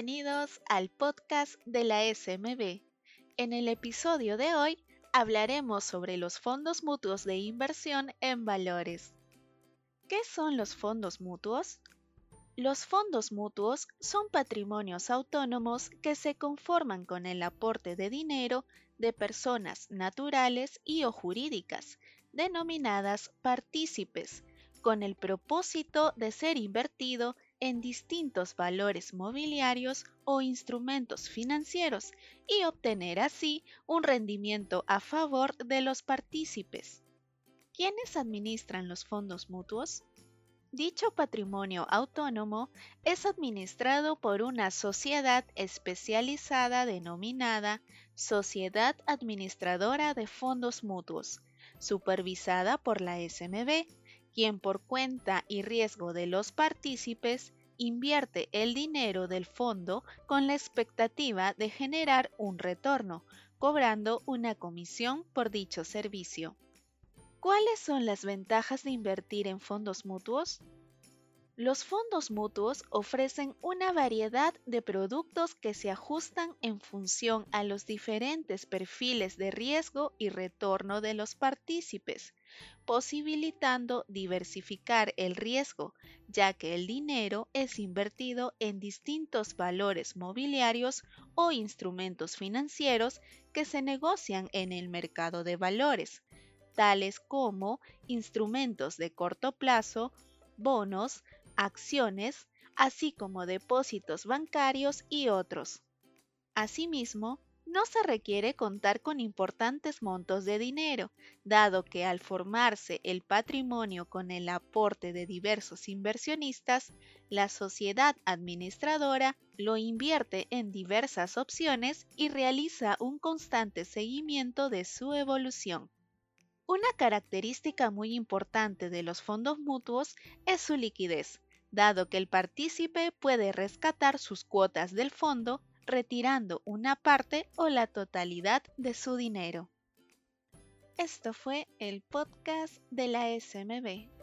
Bienvenidos al podcast de la SMB. En el episodio de hoy hablaremos sobre los fondos mutuos de inversión en valores. ¿Qué son los fondos mutuos? Los fondos mutuos son patrimonios autónomos que se conforman con el aporte de dinero de personas naturales y o jurídicas, denominadas partícipes, con el propósito de ser invertido en distintos valores mobiliarios o instrumentos financieros y obtener así un rendimiento a favor de los partícipes. ¿Quiénes administran los fondos mutuos? Dicho patrimonio autónomo es administrado por una sociedad especializada denominada Sociedad Administradora de Fondos Mutuos, supervisada por la SMB, quien por cuenta y riesgo de los partícipes invierte el dinero del fondo con la expectativa de generar un retorno, cobrando una comisión por dicho servicio. ¿Cuáles son las ventajas de invertir en fondos mutuos? Los fondos mutuos ofrecen una variedad de productos que se ajustan en función a los diferentes perfiles de riesgo y retorno de los partícipes, posibilitando diversificar el riesgo, ya que el dinero es invertido en distintos valores mobiliarios o instrumentos financieros que se negocian en el mercado de valores, tales como instrumentos de corto plazo, bonos, acciones, así como depósitos bancarios y otros. Asimismo, no se requiere contar con importantes montos de dinero, dado que al formarse el patrimonio con el aporte de diversos inversionistas, la sociedad administradora lo invierte en diversas opciones y realiza un constante seguimiento de su evolución. Una característica muy importante de los fondos mutuos es su liquidez, dado que el partícipe puede rescatar sus cuotas del fondo retirando una parte o la totalidad de su dinero. Esto fue el podcast de la SMB.